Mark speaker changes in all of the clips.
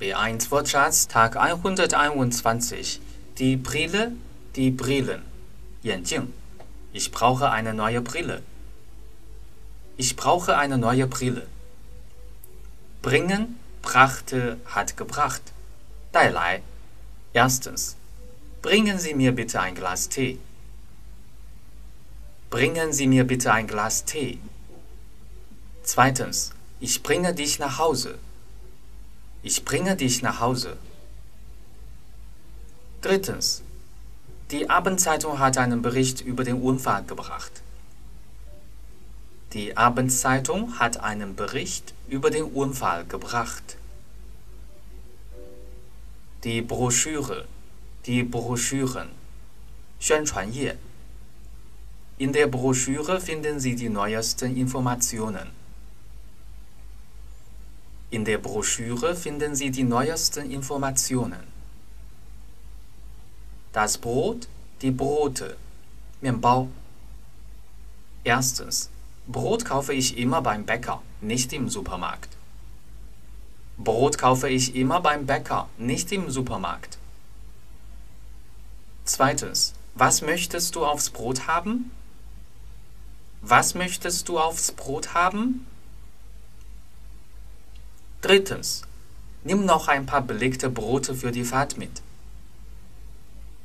Speaker 1: B1 Wortschatz Tag 121 Die Brille, die Brillen 眼镜 Ich brauche eine neue Brille. Ich brauche eine neue Brille. Bringen, brachte, hat gebracht. 带来 Erstens. Bringen Sie mir bitte ein Glas Tee. Bringen Sie mir bitte ein Glas Tee. Zweitens. Ich bringe dich nach Hause. Ich bringe dich nach Hause. Drittens. Die Abendzeitung hat einen Bericht über den Unfall gebracht. Die Abendzeitung hat einen Bericht über den Unfall gebracht. Die Broschüre, die Broschüren, 宣传页. In der Broschüre finden Sie die neuesten Informationen. In der Broschüre finden Sie die neuesten Informationen. Das Brot, die Brote, 面包. Erstens. Brot kaufe ich immer beim Bäcker, nicht im Supermarkt. Brot kaufe ich immer beim Bäcker, nicht im Supermarkt. Zweitens. Was möchtest du aufs Brot haben? Was möchtest du aufs Brot haben? Drittens, nimm noch ein paar belegte Brote für die Fahrt mit.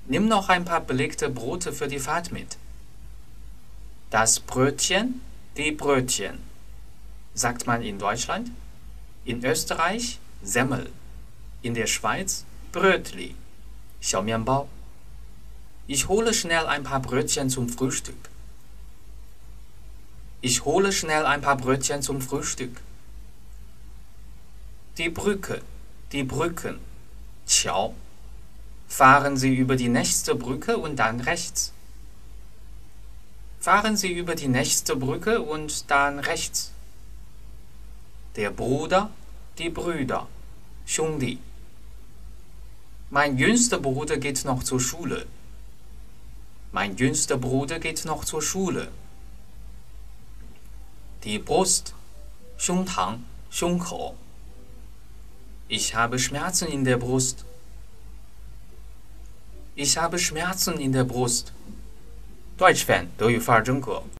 Speaker 1: Nimm noch ein paar belegte Brote für die Fahrt mit. Das Brötchen, die Brötchen, sagt man in Deutschland, in Österreich Semmel, in der Schweiz Brötli, Xiaomianbao. Ich hole schnell ein paar Brötchen zum Frühstück. Ich hole schnell ein paar Brötchen zum Frühstück Die Brücke, die Brücken. 桥. Fahren Sie über die nächste Brücke und dann rechts. Fahren Sie über die nächste Brücke und dann rechts. Der Bruder, die Brüder. 兄弟. Mein jüngster Bruder geht noch zur Schule. Mein jüngster Bruder geht noch zur Schule. Die Brust, 胸膛，胸口。 Ich habe Schmerzen in der Brust. Ich habe Schmerzen in der Brust. Deutsch Fan 德语范儿真格。